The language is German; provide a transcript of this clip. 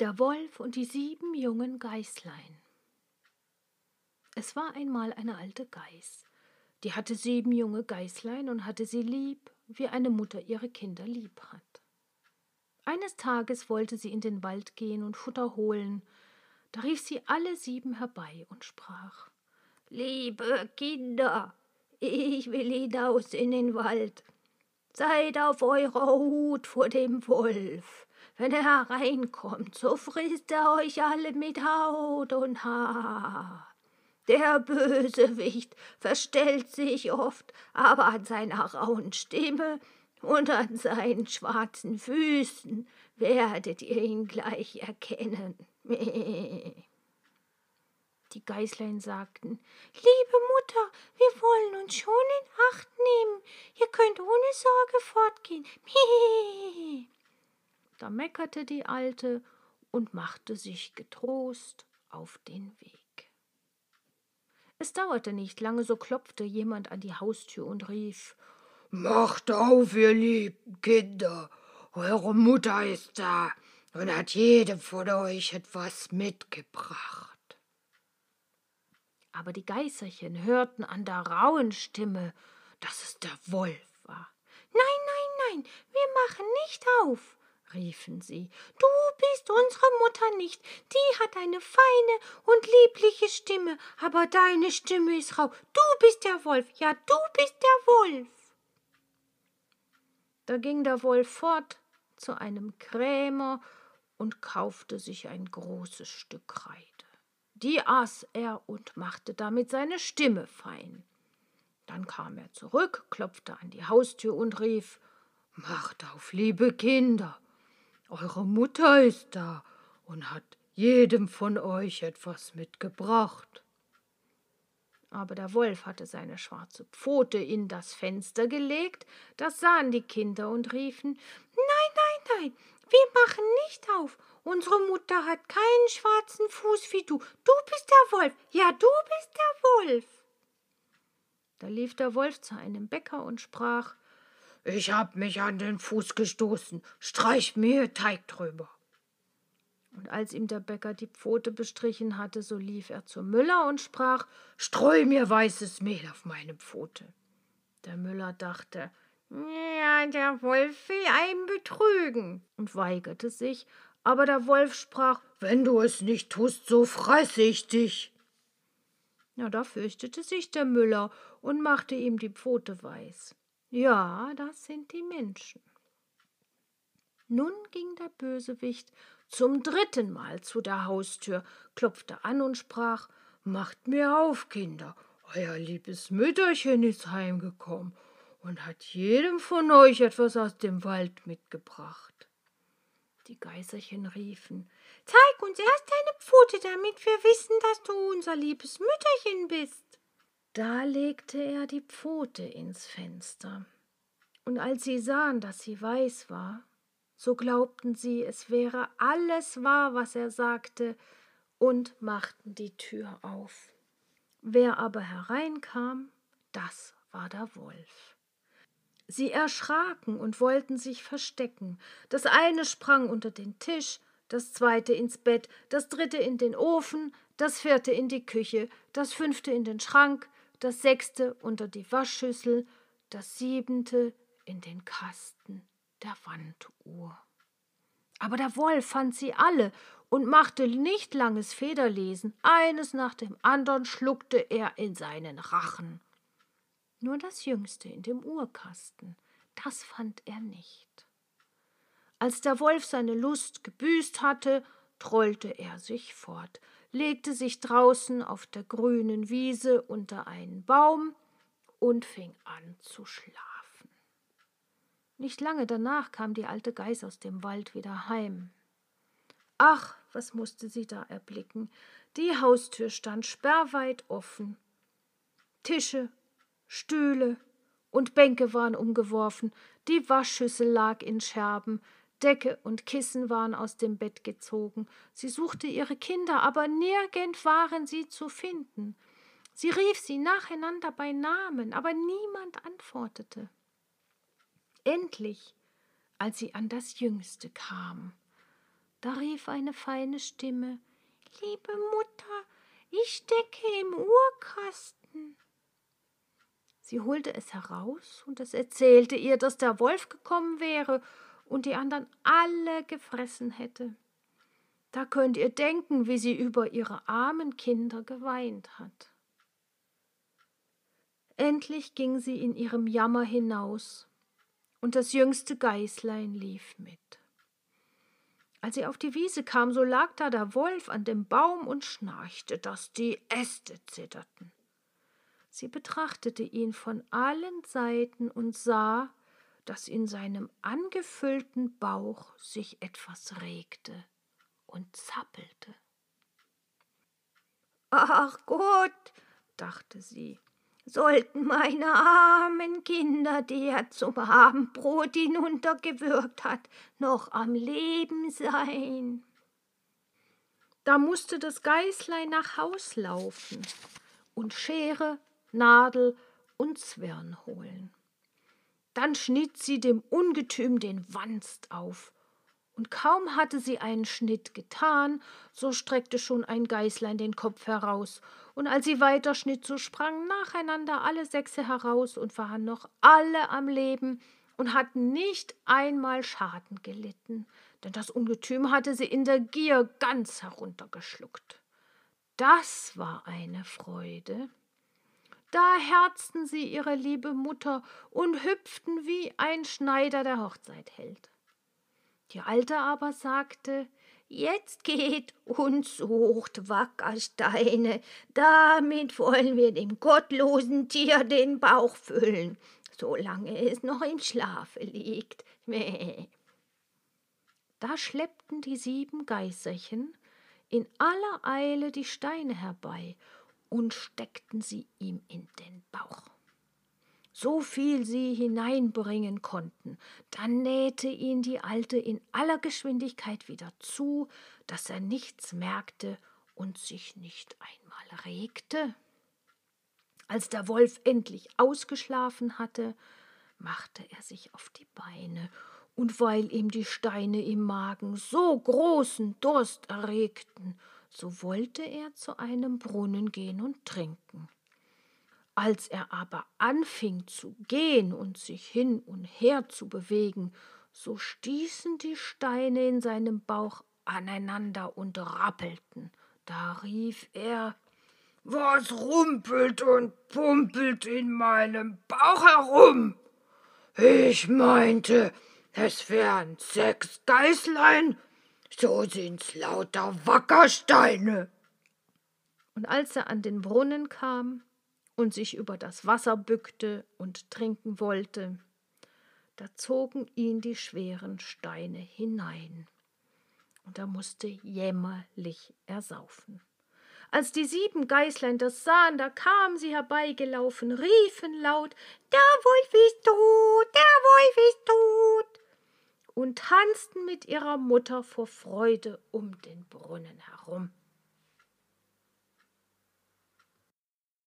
Der Wolf und die sieben jungen Geißlein. Es war einmal eine alte Geiß, die hatte sieben junge Geißlein und hatte sie lieb, wie eine Mutter ihre Kinder lieb hat. Eines Tages wollte sie in den Wald gehen und Futter holen, da rief sie alle sieben herbei und sprach Liebe Kinder, ich will hinaus in den Wald. Seid auf eurer Hut vor dem Wolf. Wenn er hereinkommt, so frisst er euch alle mit Haut und Haar. Der Bösewicht verstellt sich oft, aber an seiner rauen Stimme und an seinen schwarzen Füßen werdet ihr ihn gleich erkennen. Die Geißlein sagten, Liebe Mutter, wir wollen uns schon in Acht nehmen. Ihr könnt ohne Sorge fortgehen. Da meckerte die Alte und machte sich getrost auf den Weg. Es dauerte nicht lange, so klopfte jemand an die Haustür und rief Macht auf, ihr lieben Kinder, eure Mutter ist da und hat jedem von euch etwas mitgebracht. Aber die Geißerchen hörten an der rauen Stimme, dass es der Wolf war. Nein, nein, nein, wir machen nicht auf, riefen sie. Du bist unsere Mutter nicht, die hat eine feine und liebliche Stimme, aber deine Stimme ist rau. Du bist der Wolf, ja, du bist der Wolf. Da ging der Wolf fort zu einem Krämer und kaufte sich ein großes Stück Kreide. Die aß er und machte damit seine Stimme fein. Dann kam er zurück, klopfte an die Haustür und rief Macht auf, liebe Kinder, eure Mutter ist da und hat jedem von euch etwas mitgebracht. Aber der Wolf hatte seine schwarze Pfote in das Fenster gelegt, das sahen die Kinder und riefen Nein, nein, nein, wir machen nicht auf Unsere Mutter hat keinen schwarzen Fuß wie du. Du bist der Wolf. Ja, du bist der Wolf. Da lief der Wolf zu einem Bäcker und sprach Ich hab mich an den Fuß gestoßen. Streich mir Teig drüber. Und als ihm der Bäcker die Pfote bestrichen hatte, so lief er zum Müller und sprach Streu mir weißes Mehl auf meine Pfote. Der Müller dachte, ja, der Wolf will einen betrügen und weigerte sich, aber der Wolf sprach Wenn du es nicht tust, so fresse ich dich. Ja, da fürchtete sich der Müller und machte ihm die Pfote weiß. Ja, das sind die Menschen. Nun ging der Bösewicht zum dritten Mal zu der Haustür, klopfte an und sprach Macht mir auf, Kinder, euer liebes Mütterchen ist heimgekommen und hat jedem von euch etwas aus dem Wald mitgebracht. Die Geiserchen riefen Zeig uns erst deine Pfote, damit wir wissen, dass du unser liebes Mütterchen bist. Da legte er die Pfote ins Fenster, und als sie sahen, dass sie weiß war, so glaubten sie, es wäre alles wahr, was er sagte, und machten die Tür auf. Wer aber hereinkam, das war der Wolf. Sie erschraken und wollten sich verstecken. Das eine sprang unter den Tisch, das zweite ins Bett, das dritte in den Ofen, das vierte in die Küche, das fünfte in den Schrank, das sechste unter die Waschschüssel, das siebente in den Kasten der Wanduhr. Aber der Wolf fand sie alle und machte nicht langes Federlesen, eines nach dem andern schluckte er in seinen Rachen. Nur das Jüngste in dem Uhrkasten, das fand er nicht. Als der Wolf seine Lust gebüßt hatte, trollte er sich fort, legte sich draußen auf der grünen Wiese unter einen Baum und fing an zu schlafen. Nicht lange danach kam die alte Geiß aus dem Wald wieder heim. Ach, was musste sie da erblicken? Die Haustür stand sperrweit offen. Tische Stühle und Bänke waren umgeworfen, die Waschschüssel lag in Scherben, Decke und Kissen waren aus dem Bett gezogen. Sie suchte ihre Kinder, aber nirgend waren sie zu finden. Sie rief sie nacheinander bei Namen, aber niemand antwortete. Endlich, als sie an das Jüngste kam, Da rief eine feine Stimme Liebe Mutter, ich stecke im Urkasten. Sie holte es heraus, und es erzählte ihr, dass der Wolf gekommen wäre und die anderen alle gefressen hätte. Da könnt ihr denken, wie sie über ihre armen Kinder geweint hat. Endlich ging sie in ihrem Jammer hinaus, und das jüngste Geißlein lief mit. Als sie auf die Wiese kam, so lag da der Wolf an dem Baum und schnarchte, dass die Äste zitterten. Sie betrachtete ihn von allen Seiten und sah, dass in seinem angefüllten Bauch sich etwas regte und zappelte. Ach Gott, dachte sie, sollten meine armen Kinder, die er zum Abendbrot hinuntergewürgt hat, noch am Leben sein. Da musste das Geißlein nach Haus laufen und Schere, Nadel und Zwirn holen. Dann schnitt sie dem Ungetüm den Wanst auf und kaum hatte sie einen Schnitt getan, so streckte schon ein Geißlein den Kopf heraus, und als sie weiterschnitt, so sprangen nacheinander alle Sechse heraus und waren noch alle am Leben und hatten nicht einmal Schaden gelitten, denn das Ungetüm hatte sie in der Gier ganz heruntergeschluckt. Das war eine Freude. Da herzten sie ihre liebe Mutter und hüpften wie ein Schneider der Hochzeit hält. Die Alte aber sagte, Jetzt geht und sucht Wackersteine, damit wollen wir dem gottlosen Tier den Bauch füllen, solange es noch im Schlafe liegt. Mäh. Da schleppten die sieben Geißerchen in aller Eile die Steine herbei und steckten sie ihm in den Bauch so viel sie hineinbringen konnten. Dann nähte ihn die Alte in aller Geschwindigkeit wieder zu, dass er nichts merkte und sich nicht einmal regte. Als der Wolf endlich ausgeschlafen hatte, machte er sich auf die Beine, und weil ihm die Steine im Magen so großen Durst erregten, so wollte er zu einem Brunnen gehen und trinken. Als er aber anfing zu gehen und sich hin und her zu bewegen, so stießen die Steine in seinem Bauch aneinander und rappelten. Da rief er Was rumpelt und pumpelt in meinem Bauch herum? Ich meinte, es wären sechs Geißlein, so sind's lauter Wackersteine. Und als er an den Brunnen kam, und sich über das Wasser bückte und trinken wollte, da zogen ihn die schweren Steine hinein, und er musste jämmerlich ersaufen. Als die sieben Geißlein das sahen, da kamen sie herbeigelaufen, riefen laut Der Wolf ist tot, der Wolf ist tot und tanzten mit ihrer Mutter vor Freude um den Brunnen herum.